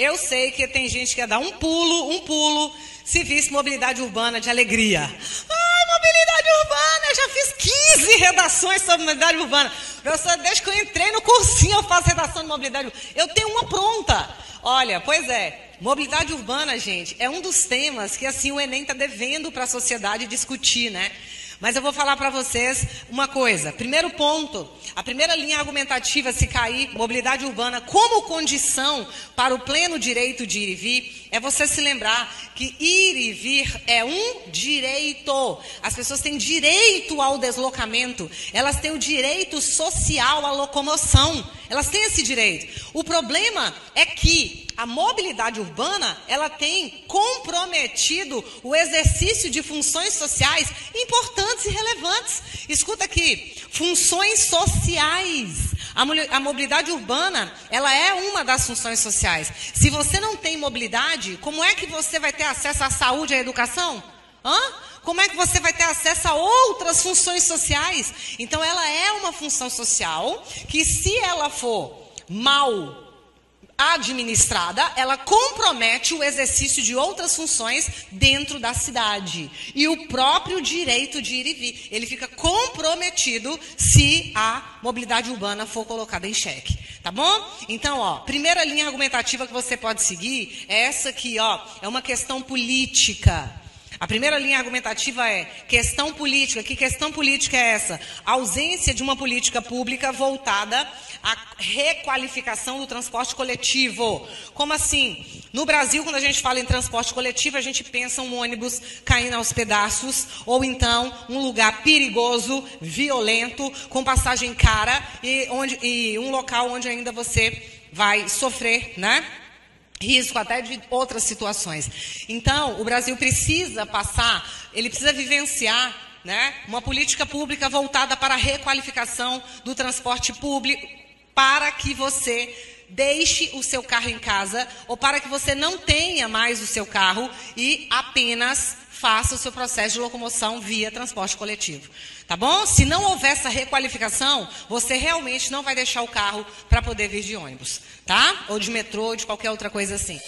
Eu sei que tem gente que ia dar um pulo, um pulo, se visse mobilidade urbana de alegria. Ai, mobilidade urbana, eu já fiz 15 redações sobre mobilidade urbana. Professor, desde que eu entrei no cursinho eu faço redação de mobilidade urbana. Eu tenho uma pronta. Olha, pois é, mobilidade urbana, gente, é um dos temas que assim o Enem está devendo para a sociedade discutir, né? Mas eu vou falar para vocês uma coisa. Primeiro ponto, a primeira linha argumentativa se cair mobilidade urbana como condição para o pleno direito de ir e vir, é você se lembrar que ir e vir é um direito. As pessoas têm direito ao deslocamento, elas têm o direito social à locomoção. Elas têm esse direito. O problema é que a mobilidade urbana, ela tem comprometido o exercício de funções sociais importantes e relevantes. Escuta aqui, funções sociais. A, mobilidade urbana, ela é uma das funções sociais. Se você não tem mobilidade, como é que você vai ter acesso à saúde e à educação? Hã? Como é que você vai ter acesso a outras funções sociais? Então, ela é uma função social que, se ela for mal administrada, ela compromete o exercício de outras funções dentro da cidade. E o próprio direito de ir e vir, ele fica comprometido se a mobilidade urbana for colocada em xeque. Tá bom? Então, ó, primeira linha argumentativa que você pode seguir é essa aqui, ó, é uma questão política. A primeira linha argumentativa é questão política. Que questão política é essa? A ausência de uma política pública voltada à requalificação do transporte coletivo. Como assim? No Brasil, quando a gente fala em transporte coletivo, a gente pensa um ônibus caindo aos pedaços, ou então um lugar perigoso, violento, com passagem cara e, onde, e um local onde ainda você vai sofrer, né? Risco até de outras situações. Então, o Brasil precisa passar, ele precisa vivenciar né, uma política pública voltada para a requalificação do transporte público, para que você deixe o seu carro em casa ou para que você não tenha mais o seu carro e apenas faça o seu processo de locomoção via transporte coletivo. Tá bom? Se não houver essa requalificação, você realmente não vai deixar o carro para poder vir de ônibus, tá? Ou de metrô, ou de qualquer outra coisa assim.